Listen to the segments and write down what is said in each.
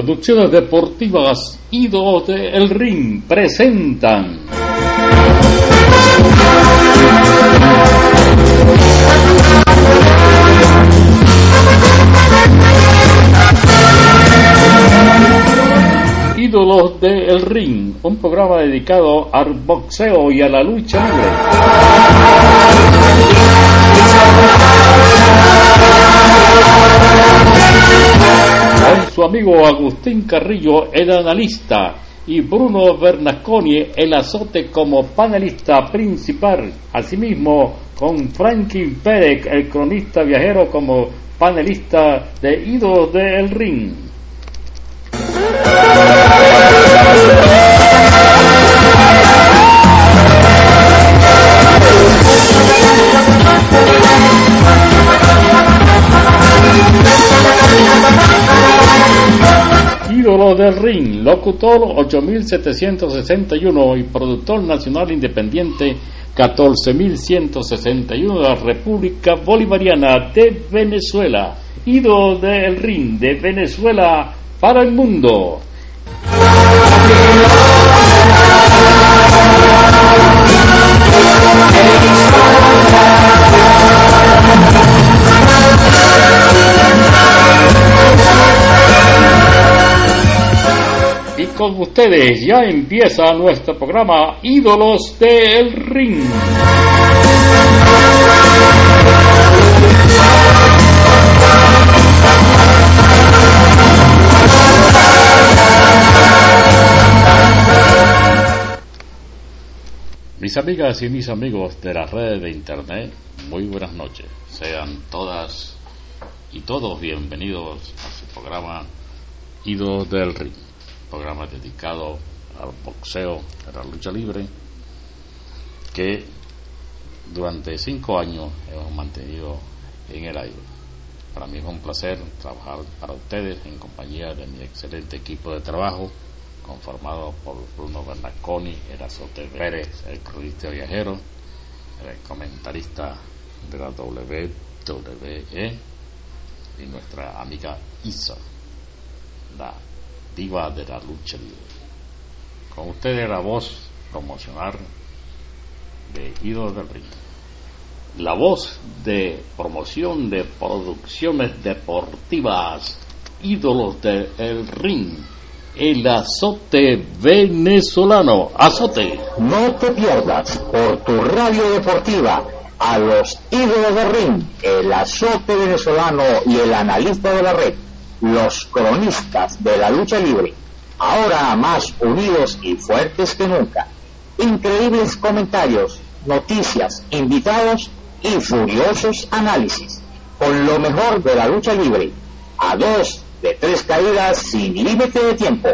Producciones deportivas Ídolos de El Ring presentan. Ídolos de El Ring, un programa dedicado al boxeo y a la lucha libre. Con su amigo Agustín Carrillo, el analista, y Bruno Bernasconi, el azote como panelista principal. Asimismo, con Franklin Pérez, el cronista viajero, como panelista de Ídolos de El Ring. Ídolo del Ring, locutor 8761 y productor nacional independiente 14161 de la República Bolivariana de Venezuela. Ídolo del Ring de Venezuela para el mundo. Con ustedes ya empieza nuestro programa Ídolos del Ring. Mis amigas y mis amigos de las redes de internet, muy buenas noches. Sean todas y todos bienvenidos a su programa Ídolos del Ring programa dedicado al boxeo, a la lucha libre, que durante cinco años hemos mantenido en el aire. Para mí es un placer trabajar para ustedes en compañía de mi excelente equipo de trabajo, conformado por Bruno Bernasconi, Erazote Pérez, el cronista viajero, el comentarista de la WWE y nuestra amiga Isa, la diva de la lucha. Con ustedes la voz promocional de Ídolos del Ring. La voz de promoción de producciones deportivas Ídolos del Ring. El azote venezolano. Azote. No te pierdas por tu radio deportiva a los ídolos del ring, el azote venezolano y el analista de la red los cronistas de la lucha libre, ahora más unidos y fuertes que nunca. Increíbles comentarios, noticias, invitados y furiosos análisis, con lo mejor de la lucha libre, a dos de tres caídas sin límite de tiempo.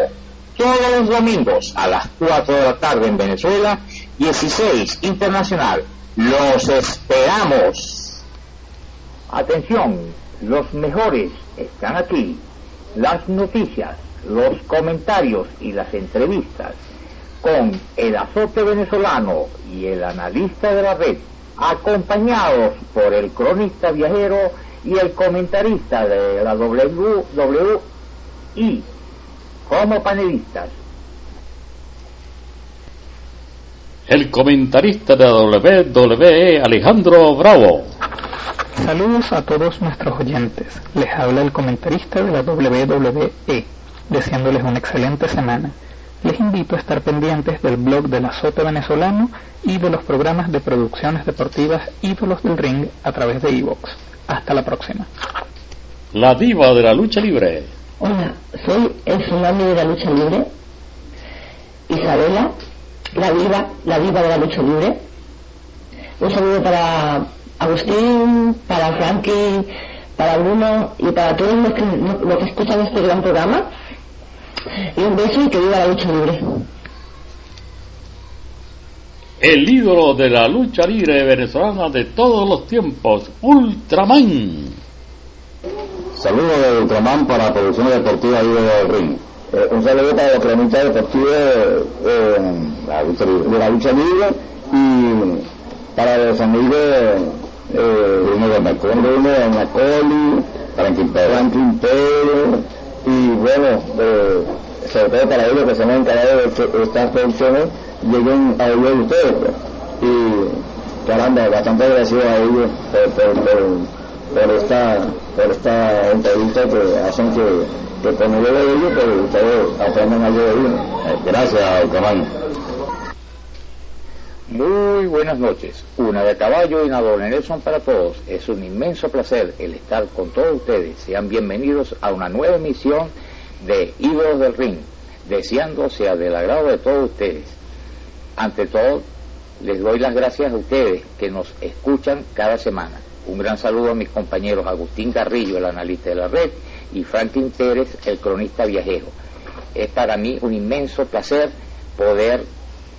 Todos los domingos a las 4 de la tarde en Venezuela, 16 internacional. Los esperamos. Atención, los mejores están aquí. Las noticias, los comentarios y las entrevistas con el azote venezolano y el analista de la red, acompañados por el cronista viajero y el comentarista de la WWI como panelistas. El comentarista de la WWE, Alejandro Bravo. Saludos a todos nuestros oyentes. Les habla el comentarista de la WWE, deseándoles una excelente semana. Les invito a estar pendientes del blog del azote venezolano y de los programas de producciones deportivas Ídolos del Ring a través de Evox. Hasta la próxima. La diva de la lucha libre. Hola, soy el tsunami de la lucha libre, Isabela, la diva, la diva de la lucha libre. Un saludo para Agustín, para Frankie, para Bruno y para todos los que, los que escuchan este gran programa. Y un beso y que viva la lucha libre. El ídolo de la lucha libre venezolana de todos los tiempos, Ultraman. Saludos de Ultraman para Producción Deportiva y del Ring. Eh, un saludo para la cronista deportiva eh, la lucha libre- de la lucha libre y para los amigos eh, Bruno de Macón, Bruno de Macoli, Franklin Pérez, y bueno, eh, sobre todo para ellos que se han encargado de que estas producciones lleguen a de ustedes. pues. Y caramba, bastante agradecido a ellos por, por, por, por esta, por esta entrevista que hacen que, que con el de ellos, pues ustedes aprendan algo de ellos. Gracias, Ultraman. Muy buenas noches. Una de caballo y una doble Nelson para todos. Es un inmenso placer el estar con todos ustedes. Sean bienvenidos a una nueva emisión de Ídolos del Ring, deseando sea del agrado de todos ustedes. Ante todo, les doy las gracias a ustedes que nos escuchan cada semana. Un gran saludo a mis compañeros Agustín Carrillo, el analista de la red, y Franklin Pérez, el cronista viajero. Es para mí un inmenso placer poder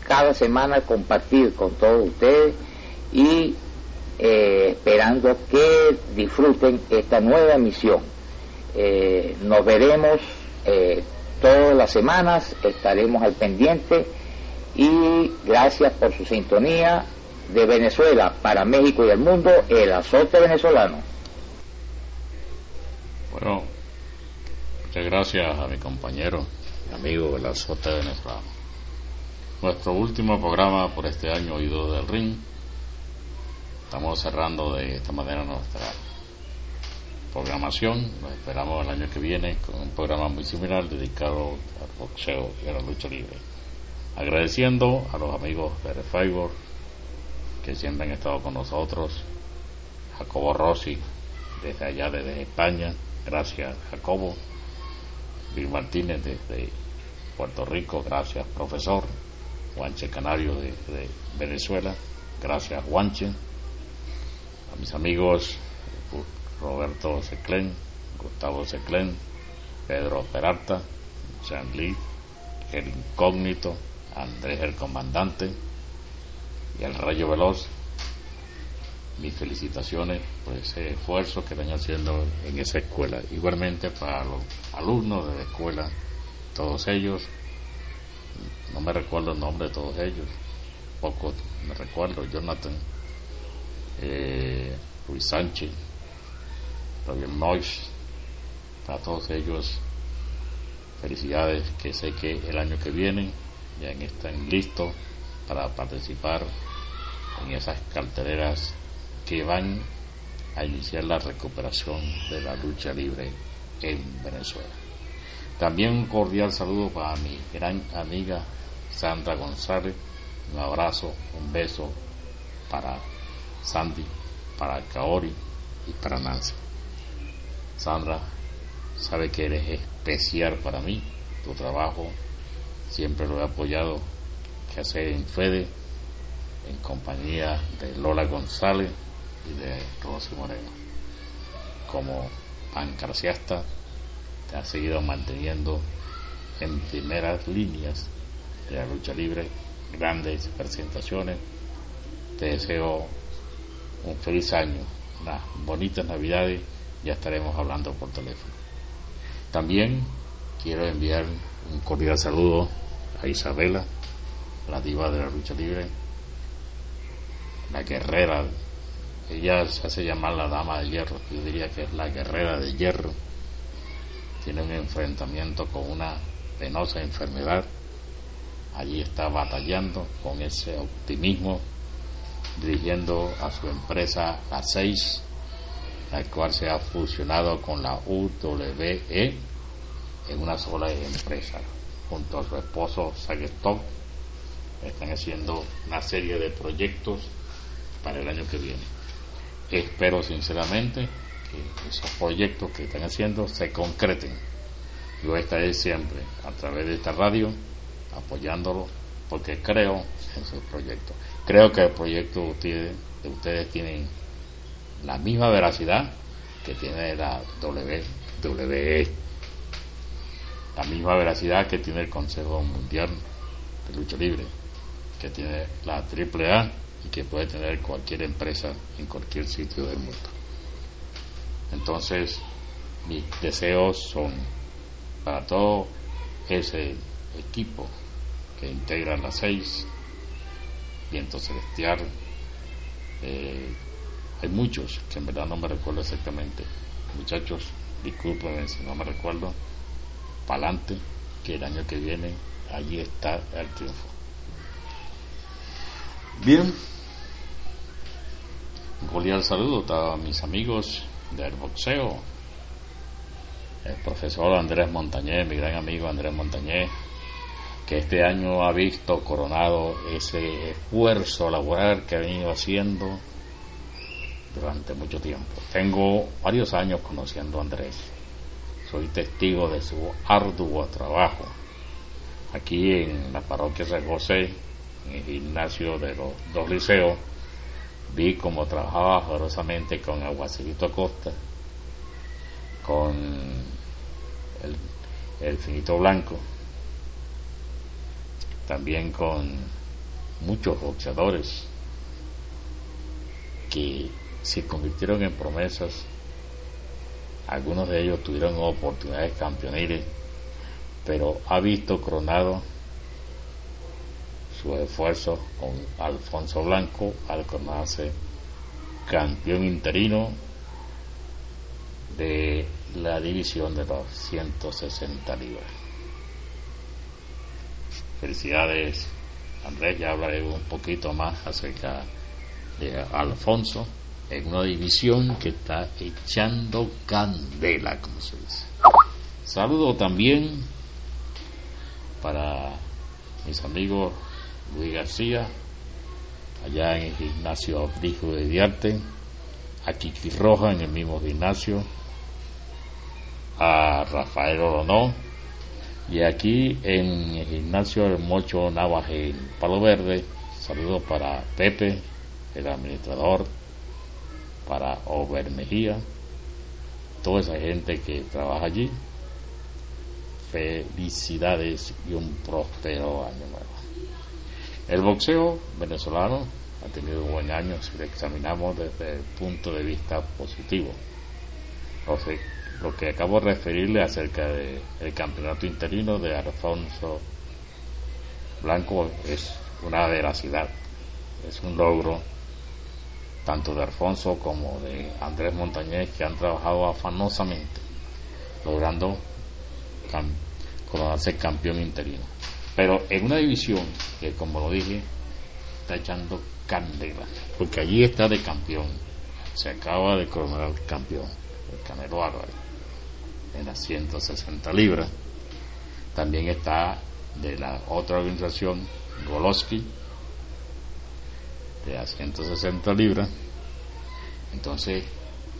cada semana compartir con todos ustedes y eh, esperando que disfruten esta nueva emisión. Eh, nos veremos eh, todas las semanas, estaremos al pendiente y gracias por su sintonía de Venezuela para México y el mundo, el azote venezolano. Bueno, muchas gracias a mi compañero amigo del azote venezolano. Nuestro último programa por este año, Ido del Ring. Estamos cerrando de esta manera nuestra programación. Nos esperamos el año que viene con un programa muy similar dedicado al boxeo y a la lucha libre. Agradeciendo a los amigos de The Favor que siempre han estado con nosotros. Jacobo Rossi, desde allá, desde España. Gracias, Jacobo. Bill Martínez, desde Puerto Rico. Gracias, profesor. Juanche Canario, de, Venezuela. Gracias, Juanche. A mis amigos Roberto Seclen, Gustavo Seclen, Pedro Peralta, Jean Lee, el incógnito, Andrés el comandante y el Rayo Veloz. Mis felicitaciones por ese esfuerzo que están haciendo en esa escuela. Igualmente para los alumnos de la escuela, todos ellos, no me recuerdo el nombre de todos ellos, poco me recuerdo, Jonathan, eh, Luis Sánchez, Roger Noyes, para todos ellos felicidades que sé que el año que viene ya están listos para participar en esas carteleras que van a iniciar la recuperación de la lucha libre en Venezuela. También un cordial saludo para mi gran amiga Sandra González, un abrazo, un beso para Sandy, para Kaori y para Nancy. Sandra, sabe que eres especial para mí, tu trabajo siempre lo he apoyado, que hace en Fede, en compañía de Lola González y de Rosy Moreno. Como pancraciasta, has seguido manteniendo en primeras líneas de la lucha libre, grandes presentaciones. Te deseo un feliz año, unas bonitas navidades, ya estaremos hablando por teléfono. También quiero enviar un cordial saludo a Isabela, la diva de la lucha libre, la guerrera, ella se hace llamar la dama de hierro, yo diría que es la guerrera de hierro, tiene un enfrentamiento con una penosa enfermedad, allí está batallando con ese optimismo, dirigiendo a su empresa la 6, la cual se ha fusionado con la UWE en una sola empresa. junto a su esposo Sagetov, están haciendo una serie de proyectos para el año que viene. Espero sinceramente que esos proyectos que están haciendo se concreten. Yo estaré siempre a través de esta radio apoyándolo porque creo en sus proyectos. Creo que el proyecto de ustedes, de tienen la misma veracidad que tiene la WWE, la misma veracidad que tiene el Consejo Mundial de Lucha Libre, que tiene la AAA y que puede tener cualquier empresa en cualquier sitio del mundo. Entonces, mis deseos son para todo ese equipo que integran las seis, Viento Celestial, eh, hay muchos que en verdad no me recuerdo exactamente. Muchachos, discúlpenme si no me recuerdo. Pa'lante, que el año que viene allí está el triunfo. Bien, cordial saludo a mis amigos del boxeo, el profesor Andrés Montañé, mi gran amigo Andrés Montañé, que este año ha visto coronado ese esfuerzo laboral que ha venido haciendo durante mucho tiempo. Tengo varios años conociendo a Andrés. Soy testigo de su arduo trabajo. Aquí en la parroquia San José, en el gimnasio de los dos liceos, vi cómo trabajaba ferozmente con Aguacilito Costa, con el, el Finito Blanco, también con muchos boxeadores que se convirtieron en promesas. Algunos de ellos tuvieron oportunidades campeoniles, pero ha visto coronado su esfuerzo con Alfonso Blanco al coronarse campeón interino de la división de los 160 libras. Felicidades, Andrés, ya hablaré un poquito más acerca de Alfonso en una división que está echando candela, como se dice. Saludo también para mis amigos Luis García, allá en el gimnasio Abdijo de Diarte, a Kiki Roja en el mismo gimnasio, a Rafael Oronó, y aquí en el gimnasio El Mocho Navas en Palo Verde, saludo para Pepe, el administrador, para Over Mejía, toda esa gente que trabaja allí. Felicidades y un próspero año nuevo. El boxeo venezolano ha tenido un buen año si lo examinamos desde el punto de vista positivo. Lo que acabo de referirle acerca del campeonato interino de Alfonso Blanco es una veracidad, es un logro tanto de Alfonso como de Andrés Montañez, que han trabajado afanosamente, logrando coronarse campeón interino. Pero en una división que, como lo dije, está echando candela, porque allí está de campeón, se acaba de coronar campeón, el Canelo Álvarez, en las 160 libras. También está de la otra organización, Goloski, de a 160 libras. Entonces,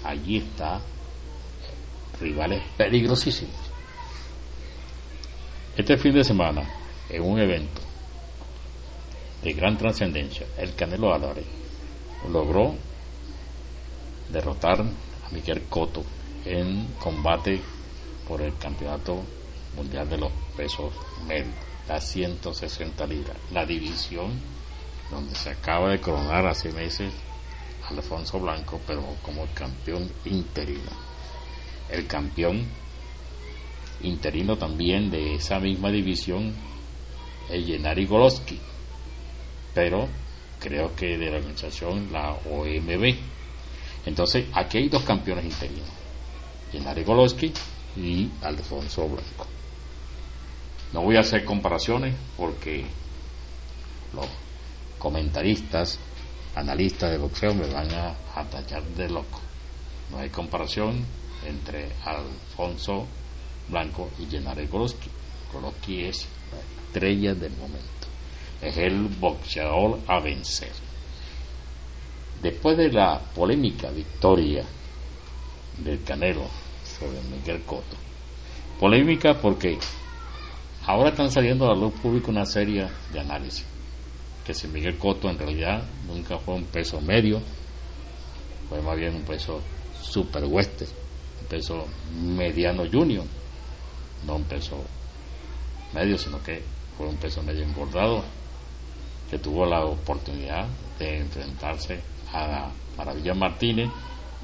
allí está rivales peligrosísimos. Este fin de semana, en un evento de gran trascendencia, el Canelo Álvarez logró derrotar a Miguel Cotto en combate por el campeonato mundial de los pesos medios, las 160 libras, la división donde se acaba de coronar hace meses Alfonso Blanco, pero como campeón interino. El campeón interino también de esa misma división Yenari Goloski, pero creo que de la organización la OMB. Entonces, aquí hay dos campeones interinos, Yenari Goloski y Alfonso Blanco. No voy a hacer comparaciones porque los comentaristas, analistas de boxeo me van a, tachar de loco. No hay comparación entre Alfonso Blanco y Gennady Golovkin. Golovkin es estrella del momento. Es el boxeador a vencer. Después de la polémica victoria del Canelo sobre Miguel Cotto, polémica porque ahora están saliendo a la luz pública una serie de análisis, que si Miguel Cotto en realidad nunca fue un peso medio, fue más bien un peso super western, un peso mediano junior, no un peso medio, sino que fue un peso medio engordado, que tuvo la oportunidad de enfrentarse a Maravilla Martínez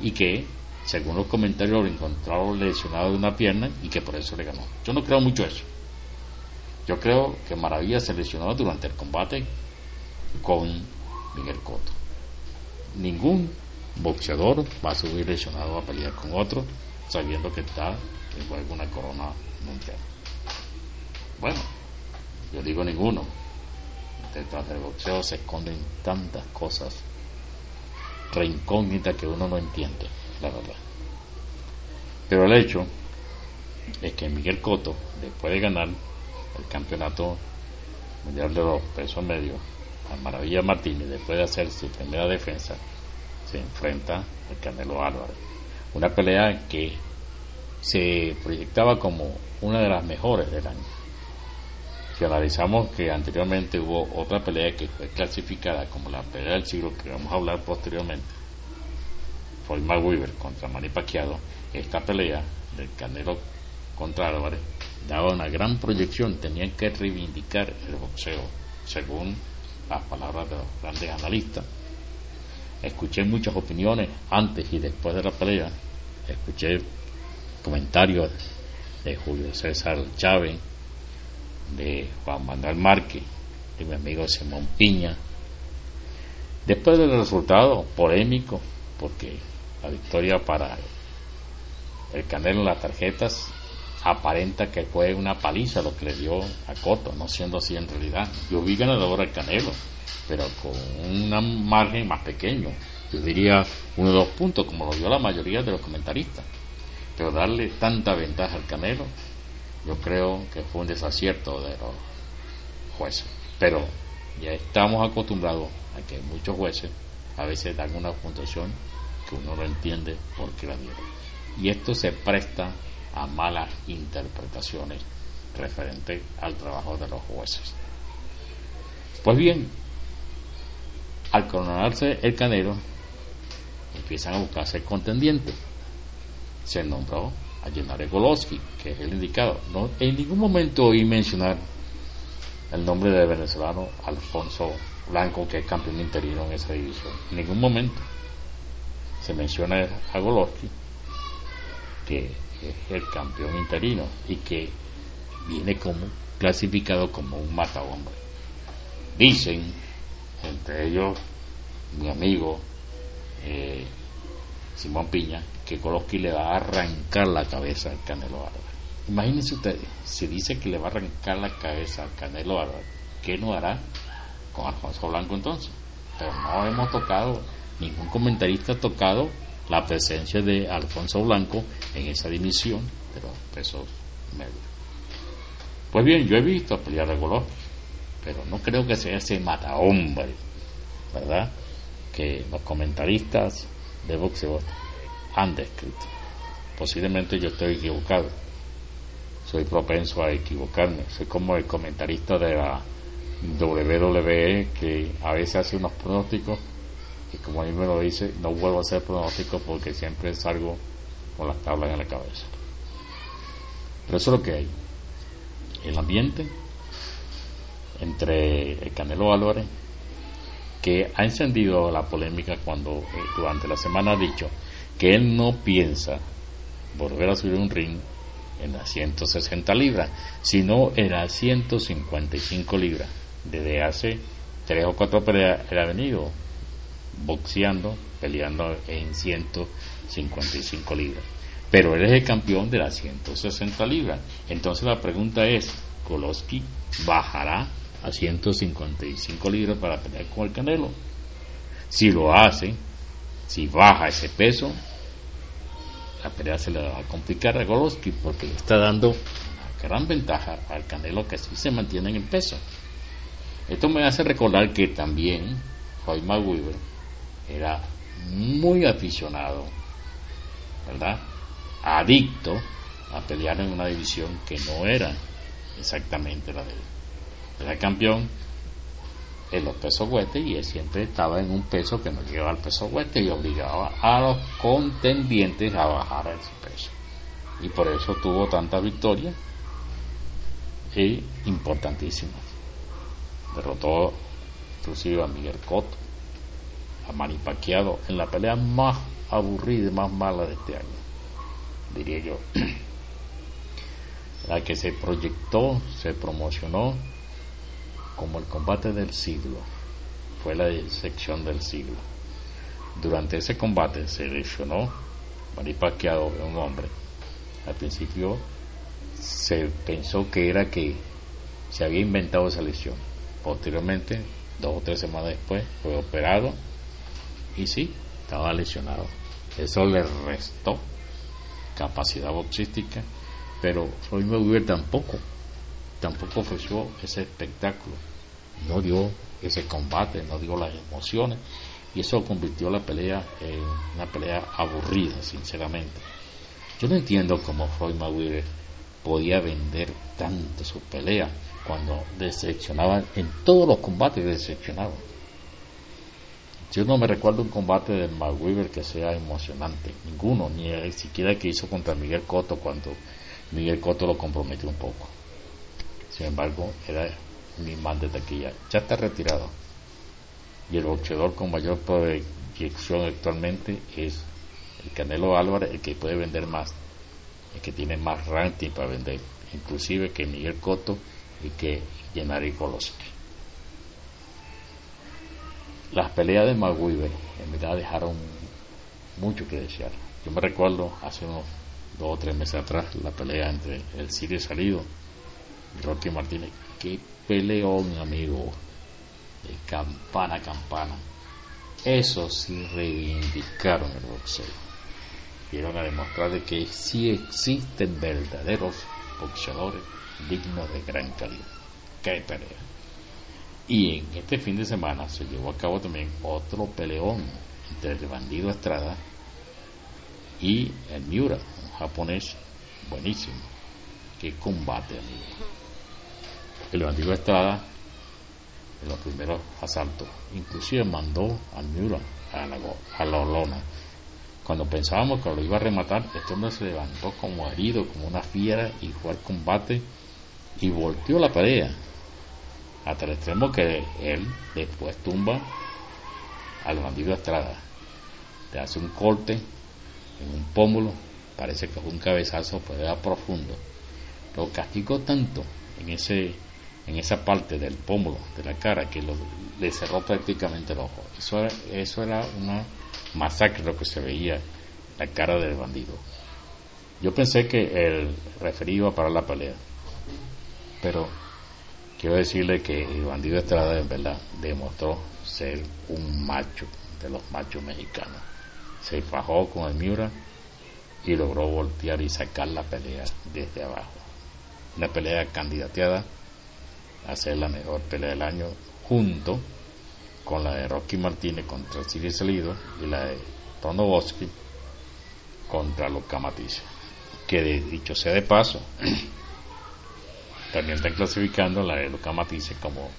y que, según los comentarios, lo encontraron lesionado de una pierna y que por eso le ganó. Yo no creo mucho eso. Yo creo que Maravilla se lesionó durante el combate con Miguel Cotto. Ningún boxeador va a subir lesionado a pelear con otro sabiendo que está en juego una corona mundial. Bueno, yo digo ninguno. Detrás del boxeo se esconden tantas cosas reincógnitas que uno no entiende, la verdad. Pero el hecho es que Miguel Cotto, después de ganar el campeonato mundial de los pesos medios, a Maravilla Martínez, después de hacer su primera defensa, se enfrenta al Canelo Álvarez. Una pelea que se proyectaba como una de las mejores del año. Analizamos que anteriormente hubo otra pelea que fue clasificada como la pelea del siglo, que vamos a hablar posteriormente, fue Weaver contra Manny Pacquiao, esta pelea del Canelo contra Álvarez daba una gran proyección, tenían que reivindicar el boxeo, según las palabras de los grandes analistas. Escuché muchas opiniones antes y después de la pelea, escuché comentarios de Julio César Chávez, de Juan Manuel Márquez, de mi amigo Simón Piña. Después del resultado polémico, porque la victoria para el Canelo en las tarjetas aparenta que fue una paliza lo que le dio a Coto, no siendo así en realidad. Yo vi ganador al Canelo, pero con un margen más pequeño. Yo diría uno o dos puntos, como lo dio la mayoría de los comentaristas. Pero darle tanta ventaja al Canelo, yo creo que fue un desacierto de los jueces. Pero ya estamos acostumbrados a que muchos jueces a veces dan una puntuación que uno no entiende por qué la dieron. Y esto se presta a malas interpretaciones referente al trabajo de los jueces. Pues bien, al coronarse el canero, empiezan a buscarse el contendiente. Se nombró a Gennaro Goloski, que es el indicado. No, en ningún momento oí mencionar el nombre del venezolano Alfonso Blanco, que es campeón interino en esa división. En ningún momento se menciona a Goloski, que es el campeón interino y que viene como clasificado como un matahombre. Dicen, entre ellos mi amigo eh, Simón Piña, que le va a arrancar la cabeza al Canelo Álvarez. Imagínense ustedes, si dice que le va a arrancar la cabeza al Canelo Álvarez, ¿qué no hará con Alfonso Blanco entonces? Pero no hemos tocado, ningún comentarista ha tocado la presencia de Alfonso Blanco en esa dimisión de los pesos medios. Pues bien, yo he visto pelear a pero no creo que sea ese hombre, ¿verdad? Que los comentaristas de boxeo han descrito. Posiblemente yo estoy equivocado. Soy propenso a equivocarme. Soy como el comentarista de la WWE que a veces hace unos pronósticos y como mí me lo dice, no vuelvo a hacer pronósticos porque siempre salgo con las tablas en la cabeza. Pero eso es lo que hay. El ambiente entre el Canelo Álvarez, que ha encendido la polémica cuando eh, durante la semana ha dicho que él no piensa volver a subir un ring en las 160 libras, sino en las 155 libras. Desde hace tres o cuatro peleas él ha venido boxeando, peleando en 155 libras. Pero él es el campeón de las 160 libras. Entonces la pregunta es, ¿Koloski bajará a 155 libras para pelear con el Canelo? Si lo hace, si baja ese peso, la pelea se le va a complicar a Goloski porque le está dando gran ventaja al Canelo que sí se mantiene en el peso. Esto me hace recordar que también Roy McWeaver era muy aficionado, ¿verdad? Adicto a pelear en una división que no era exactamente la de él. Era campeón en los pesos huestes y él siempre estaba en un peso que no llegaba al peso hueste y obligaba a los contendientes a bajar ese peso. Y por eso tuvo tantas victorias y importantísimas. Derrotó inclusive a Miguel Cotto, a Manny Pacquiao en la pelea más aburrida y más mala de este año, diría yo. la que se proyectó, se promocionó como el combate del siglo, fue la sección del siglo. Durante ese combate se lesionó Manny Pacquiao, un hombre. Al principio se pensó que era que se había inventado esa lesión. Posteriormente, dos o tres semanas después, fue operado y sí, estaba lesionado. Eso le restó capacidad boxística, pero Floyd Mayweather tampoco, tampoco ofreció ese espectáculo, no dio ese combate, no dio las emociones y eso convirtió la pelea en una pelea aburrida, sinceramente. Yo no entiendo cómo Floyd Mayweather podía vender tanto su pelea cuando decepcionaba en todos los combates decepcionaba. Yo no me recuerdo un combate de McWeaver que sea emocionante, ninguno, ni siquiera el que hizo contra Miguel Cotto cuando Miguel Cotto lo comprometió un poco. Sin embargo, era mi man de taquilla. Ya está retirado. Y el boxeador con mayor proyección actualmente es el Canelo Álvarez, el que puede vender más, el que tiene más ranking para vender, inclusive que Miguel Cotto y que Gennady Golovkin. Las peleas de McWeaver en verdad dejaron mucho que desear. Yo me recuerdo hace unos dos o tres meses atrás la pelea entre el Sirio Salido Rocky Martínez. Qué peleón, amigo, de campana a campana. Eso sí reivindicaron el boxeo. Vieron a demostrar de que sí existen verdaderos boxeadores dignos de gran calidad. Qué pelea. Y en este fin de semana se llevó a cabo también otro peleón entre el bandido Estrada y el Miura, un japonés buenísimo. Qué combate, amigo. El bandido Estrada en los primeros asaltos, inclusive mandó al Miura a la, a la lona. Cuando pensábamos que lo iba a rematar, este hombre se levantó como herido, como una fiera y fue al combate y volteó la pelea hasta el extremo que él después tumba al bandido Estrada. Te hace un corte en un pómulo parece que fue un cabezazo pero era profundo. Lo castigó tanto en ese en esa parte del pómulo de la cara que le cerró prácticamente el ojo eso era, eso era una masacre lo que se veía la cara del bandido yo pensé que el referido iba a parar la pelea pero quiero decirle que el bandido Estrada en verdad demostró ser un macho de los machos mexicanos. Se fajó con el Miura y logró voltear y sacar la pelea desde abajo. Una pelea candidateada a ser la mejor pelea del año junto con la de Rocky Martínez contra Sirio Salido y la de Tono Bosque contra Luca Matisse. Que dicho sea de paso, también están clasificando la de Luca Matisse como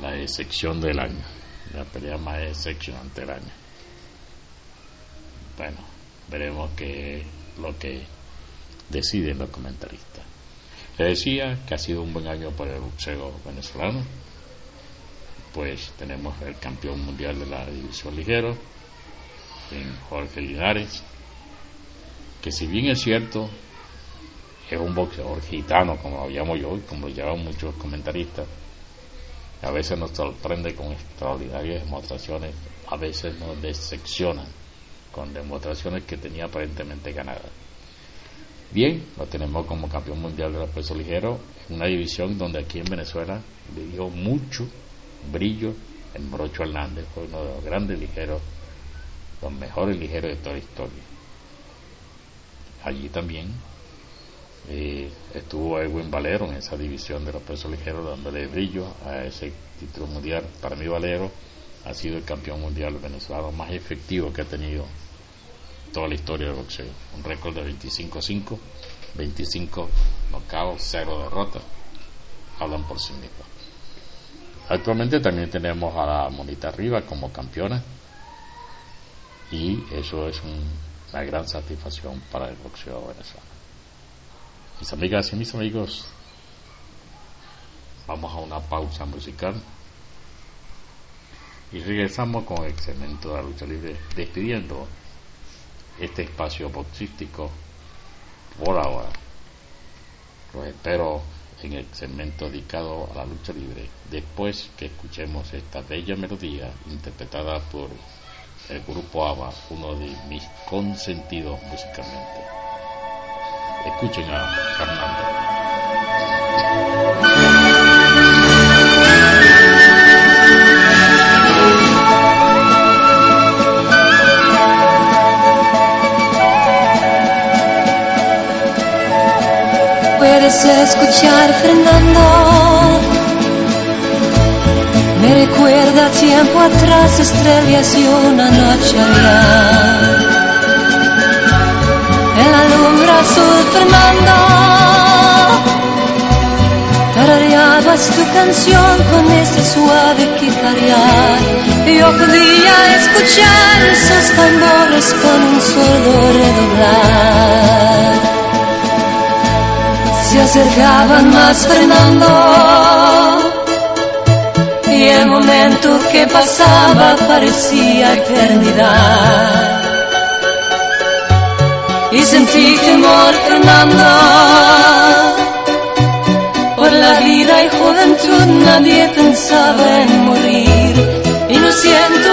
la decepción del año, la pelea más decepcionante del año. Bueno, veremos qué lo que deciden los comentaristas. Le decía que ha sido un buen año para el boxeo venezolano, pues tenemos el campeón mundial de la división ligero, en Jorge Linares, que si bien es cierto es un boxeador gitano, como lo llamo yo y como lo llaman muchos comentaristas. A veces nos sorprende con extraordinarias demostraciones, a veces nos decepcionan con demostraciones que tenía aparentemente ganadas. Bien, lo tenemos como campeón mundial de los pesos ligeros, una división donde aquí en Venezuela le dio mucho brillo el Morocho Hernández, fue uno de los grandes ligeros, los mejores ligeros de toda la historia. Allí también Y estuvo Edwin Valero en esa división de los pesos ligeros dándole brillo a ese título mundial. Para mí Valero ha sido el campeón mundial venezolano más efectivo que ha tenido toda la historia del boxeo. Un récord de 25-5, 25 knockouts, 0 derrotas. Hablan por sí mismos. Actualmente también tenemos a la Monita Arriba como campeona y eso es una gran satisfacción para el boxeo venezolano. Mis amigas y mis amigos, vamos a una pausa musical y regresamos con el segmento de la lucha libre despidiendo este espacio boxístico por ahora. Los espero en el segmento dedicado a la lucha libre después que escuchemos esta bella melodía interpretada por el grupo ABBA, uno de mis consentidos musicalmente. Escuchen a Fernando. Escuchar Fernando. Me recuerda tiempo atrás, estrellas y una noche allá. En la lumbre azul, Fernando, tarareabas tu canción con ese suave guitarrear. Yo podía escuchar esos tambores con un solo redoblar se acercaban más frenando y el momento que pasaba parecía eternidad. Y sentí temor Fernando. Por la vida y juventud nadie pensaba en morir. Y no siento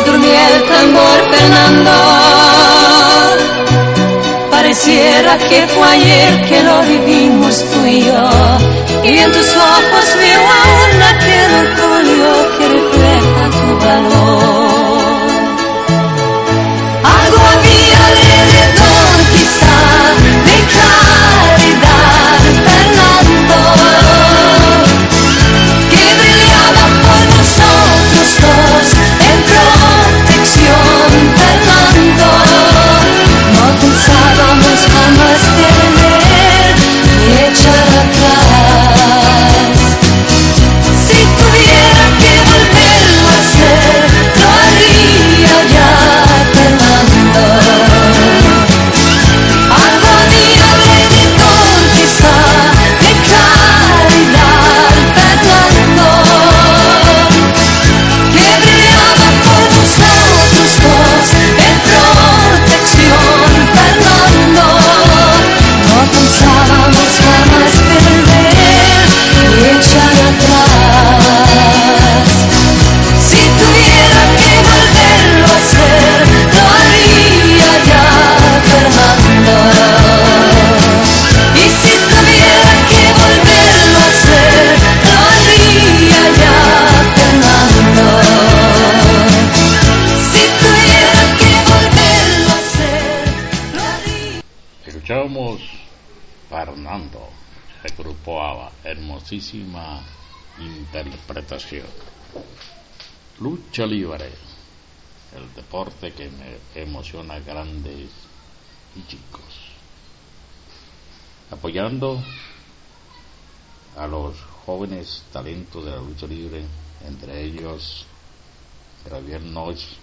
Se durmió el tambor Fernando, pareciera que fue ayer que lo vivimos tú y yo, y en tus ojos veo aún aquel orgullo que refleja tu valor. Si tuviera interpretación. Lucha libre, el deporte que me emociona a grandes y chicos. Apoyando a los jóvenes talentos de la lucha libre, entre ellos Javier Noyes,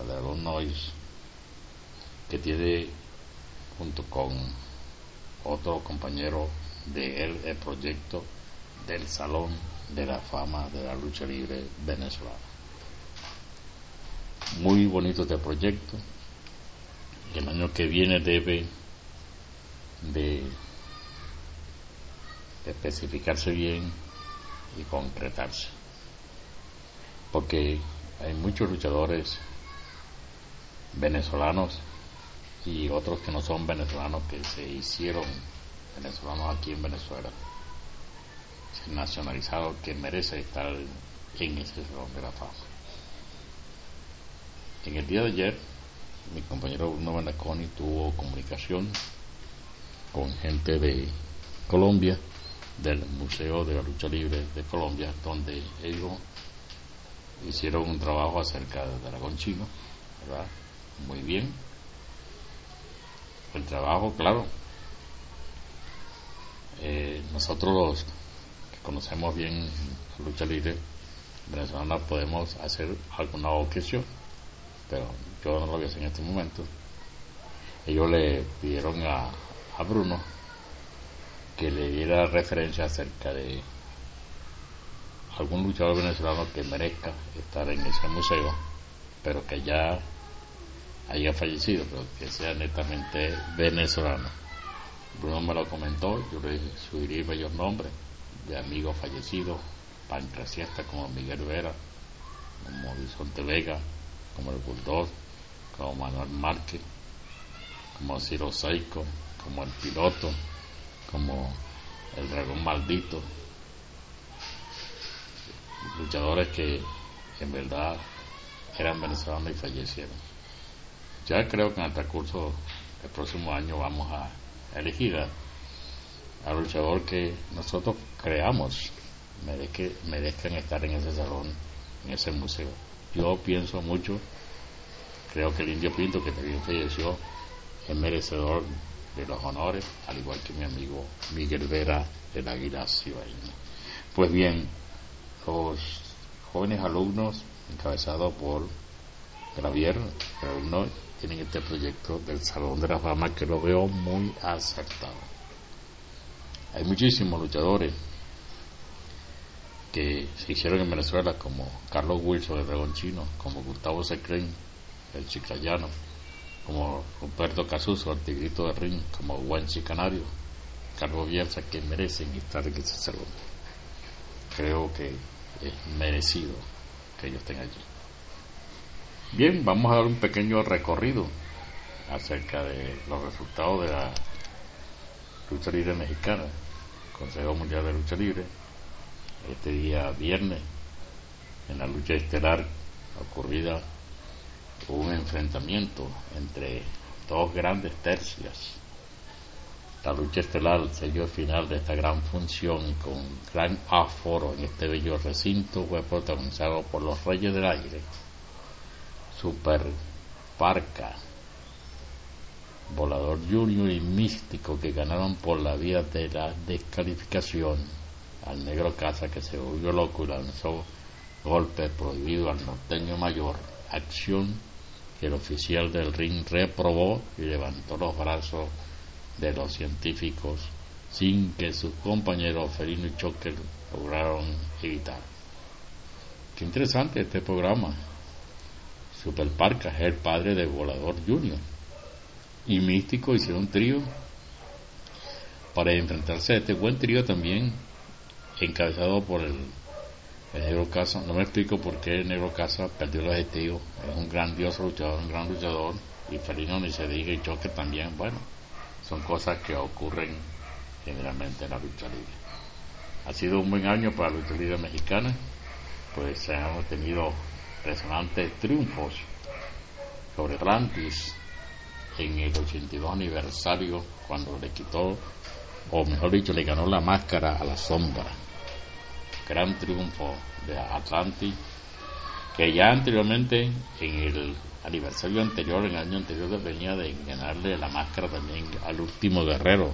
Alejandro Noyes, que tiene junto con otro compañero de él el proyecto del Salón de la Fama de la Lucha Libre Venezolana. Muy bonito este proyecto. El año que viene debe de especificarse bien y concretarse. Porque hay muchos luchadores venezolanos y otros que no son venezolanos que se hicieron venezolanos aquí en Venezuela, se nacionalizaron que merece estar en ese salón de la fama. En el día de ayer, mi compañero Bruno Benaconi tuvo comunicación con gente de Colombia, del Museo de la Lucha Libre de Colombia, donde ellos hicieron un trabajo acerca del dragón chino, ¿verdad? Muy bien. El trabajo, claro. Eh, nosotros los conocemos bien la lucha libre venezolana podemos hacer alguna objeción, pero yo no lo voy a hacer en este momento. Ellos le pidieron a, a Bruno que le diera referencia acerca de algún luchador venezolano que merezca estar en ese museo, pero que ya haya fallecido, pero que sea netamente venezolano. Bruno me lo comentó, yo le sugerí varios nombres de amigos fallecidos, pancraciastas como Miguel Vera, como Bisonte Vega, como el Bulldog, como Manuel Márquez, como Ciro Saico, como el piloto, como el dragón maldito, luchadores que en verdad eran venezolanos y fallecieron. Ya creo que en el transcurso del próximo año vamos a elegir al luchador que nosotros creamos merezca, merezcan estar en ese salón, en ese museo. Yo pienso mucho, creo que el Indio Pinto, que también falleció, es merecedor de los honores, al igual que mi amigo Miguel Vera del Águila Cibaeña. Pues bien, los jóvenes alumnos encabezados por Javier, tienen este proyecto del Salón de la Fama que lo veo muy acertado. Hay muchísimos luchadores que se hicieron en Venezuela, como Carlos Wilson, el dragón chino, como Gustavo Secren, el chiclayano, como Roberto Casuso, el tigrito de ring, como Guanchi Canario, Carlos Bielsa, que merecen estar en ese salón. Creo que es merecido que ellos estén allí. Bien, vamos a dar un pequeño recorrido acerca de los resultados de la lucha libre mexicana, Consejo Mundial de Lucha Libre, este día viernes, en la lucha estelar ocurrida, un enfrentamiento entre dos grandes tercias. La lucha estelar, el sello final de esta gran función con gran aforo en este bello recinto, fue protagonizado por los Reyes del Aire, Super Parca, Volador Junior y Místico que ganaron por la vía de la descalificación al Negro Casa que se volvió loco y lanzó golpe prohibido al norteño mayor, acción que el oficial del ring reprobó y levantó los brazos de los científicos sin que sus compañeros Felino y Choker lograron evitar. Qué interesante este programa. Super Parca es el padre de Volador Junior y Místico hicieron un trío para enfrentarse a este buen trío también encabezado por el, Negro Casa. No me explico por qué el Negro Casa perdió el objetivo. Es un grandioso luchador, un gran luchador. Y Felino ni se diga y Choque también. Bueno, son cosas que ocurren generalmente en la lucha libre. Ha sido un buen año para la lucha libre mexicana, pues hemos tenido resonantes triunfos sobre Atlantis en el 82 aniversario cuando le quitó o mejor dicho, le ganó la máscara a la sombra. Gran triunfo de Atlantis, que ya anteriormente, en el aniversario anterior, en el año anterior, venía de ganarle la máscara también al último guerrero,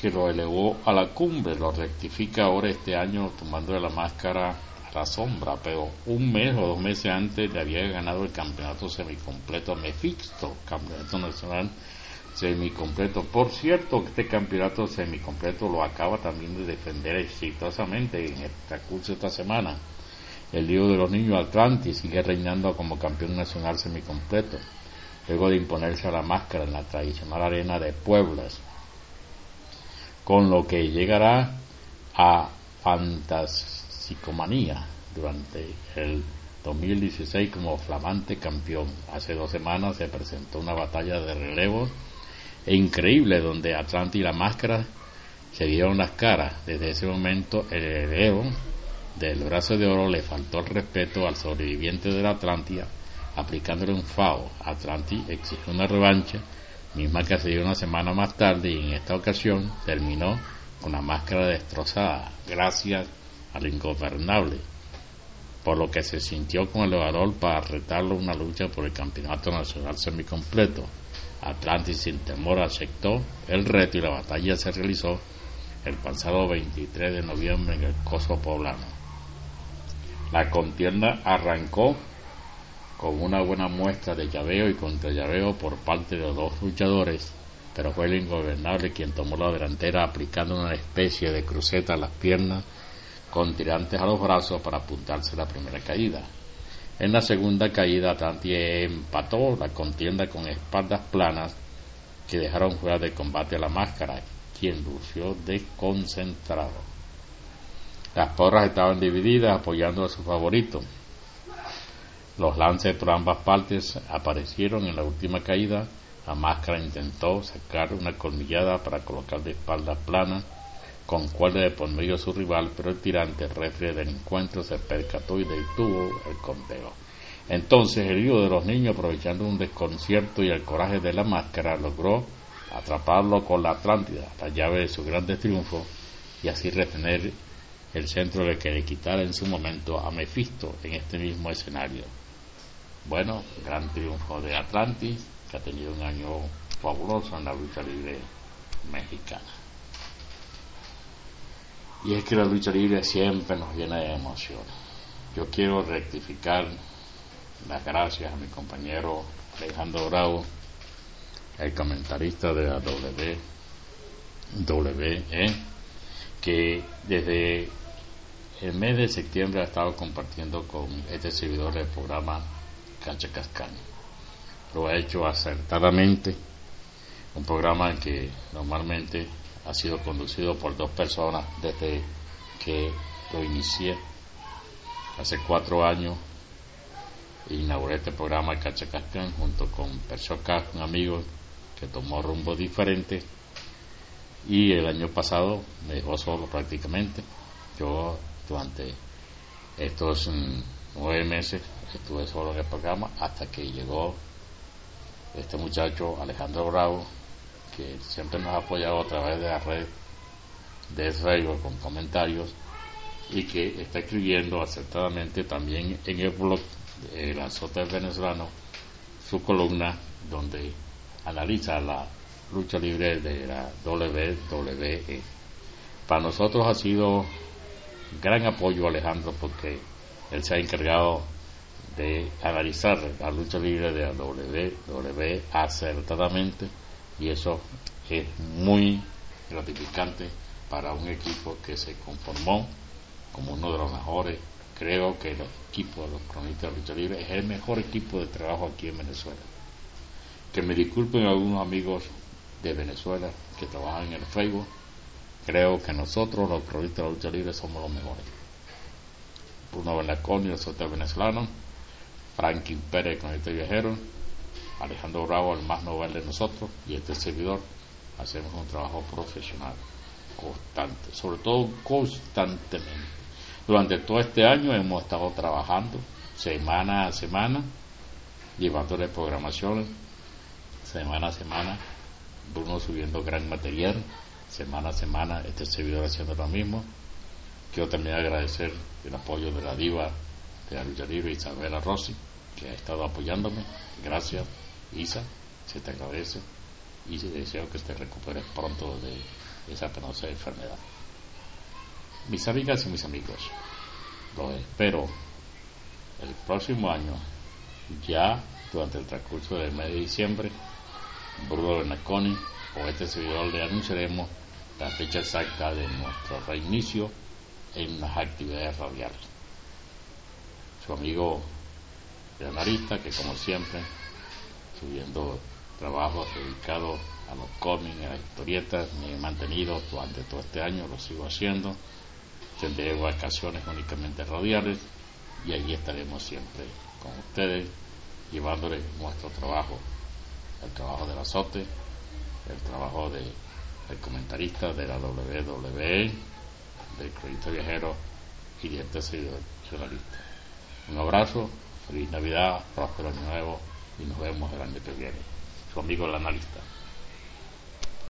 que lo elevó a la cumbre, lo rectifica ahora este año tomándole la máscara la sombra, pero un mes o dos meses antes le había ganado el campeonato semicompleto a Mephisto, campeonato nacional semicompleto. Por cierto, este campeonato semicompleto lo acaba también de defender exitosamente en el transcurso de esta semana. El lío de los niños Atlantis sigue reinando como campeón nacional semicompleto, luego de imponerse a la máscara en la tradicional arena de Pueblas, con lo que llegará a Fantasicomanía durante el 2016 como flamante campeón. Hace dos semanas se presentó una batalla de relevo e increíble donde Atlantis y la máscara se dieron las caras. Desde ese momento el heredero del brazo de oro le faltó el respeto al sobreviviente de la Atlántida aplicándole un FAO. Atlantis exigió una revancha, misma que se dio una semana más tarde y en esta ocasión terminó con la máscara destrozada, gracias al ingobernable, por lo que se sintió con el valor para retarlo una lucha por el campeonato nacional semicompleto. Atlantis sin temor aceptó el reto y la batalla se realizó el pasado 23 de noviembre en el Coso Poblano. La contienda arrancó con una buena muestra de llaveo y contra llaveo por parte de los dos luchadores, pero fue el ingobernable quien tomó la delantera aplicando una especie de cruceta a las piernas con tirantes a los brazos para apuntarse la primera caída. En la segunda caída, Atlantis empató la contienda con espaldas planas que dejaron fuera de combate a la máscara, quien lució desconcentrado. Las porras estaban divididas apoyando a su favorito. Los lances por ambas partes aparecieron en la última caída. La máscara intentó sacar una colmillada para colocar de espaldas planas con cuerda de por medio a su rival, pero el tirante, refre del encuentro, se percató y detuvo el conteo. Entonces el hijo de los niños, aprovechando un desconcierto y el coraje de la máscara, logró atraparlo con la Atlántida, la llave de su grande triunfo, y así retener el centro de que le quitara en su momento a Mefisto en este mismo escenario. Bueno, gran triunfo de Atlantis, que ha tenido un año fabuloso en la lucha libre mexicana. Y es que la lucha libre siempre nos llena de emoción. Yo quiero rectificar las gracias a mi compañero Alejandro Bravo, el comentarista de la WWE, que desde el mes de septiembre ha estado compartiendo con este servidor del programa Cancha Cascaña. Lo ha hecho acertadamente, un programa que normalmente ha sido conducido por dos personas desde que lo inicié. Hace cuatro años inauguré este programa Cacha Cascán junto con Persoca, un amigo que tomó rumbo diferente y el año pasado me dejó solo prácticamente. Yo durante estos mm, nueve meses estuve solo en el programa hasta que llegó este muchacho Alejandro Bravo que siempre nos ha apoyado a través de la red de Facebook con comentarios y que está escribiendo acertadamente también en el blog de la Sota Venezolano su columna donde analiza la lucha libre de la WWE. Para nosotros ha sido gran apoyo Alejandro porque él se ha encargado de analizar la lucha libre de la WWE acertadamente y eso es muy gratificante para un equipo que se conformó como uno de los mejores. Creo que el equipo de los cronistas de lucha libre es el mejor equipo de trabajo aquí en Venezuela. Que me disculpen algunos amigos de Venezuela que trabajan en el Facebook. Creo que nosotros, los cronistas de lucha libre, somos los mejores. Bruno Belaconi, el socio venezolano. Franklin Pérez, cronista viajero Alejandro Bravo, el más novel de nosotros, y este servidor, hacemos un trabajo profesional, constante, sobre todo constantemente. Durante todo este año hemos estado trabajando semana a semana, llevándole programaciones semana a semana Bruno subiendo gran material semana a semana, este servidor haciendo lo mismo. Quiero también agradecer el apoyo de la diva de la lucha libre Isabela Rossi, que ha estado apoyándome. Gracias, Isa, se te agradece y deseo que te recuperes pronto de esa penosa enfermedad. Mis amigas y mis amigos, los espero el próximo año, ya durante el transcurso del mes de diciembre, Bruno Bernasconi o este servidor le anunciaremos la fecha exacta de nuestro reinicio en las actividades radiales. Su amigo de analista, que como siempre, subiendo trabajos dedicados a los cómics, a las historietas, me he mantenido durante todo este año, lo sigo haciendo. Tendré vacaciones únicamente radiales y allí estaremos siempre con ustedes, llevándoles nuestro trabajo, el trabajo del azote, el trabajo de, del comentarista de la WWE, del crédito viajero y de este journalista. Un abrazo, feliz Navidad, próspero año nuevo y nos vemos el año que viene. Su amigo el analista.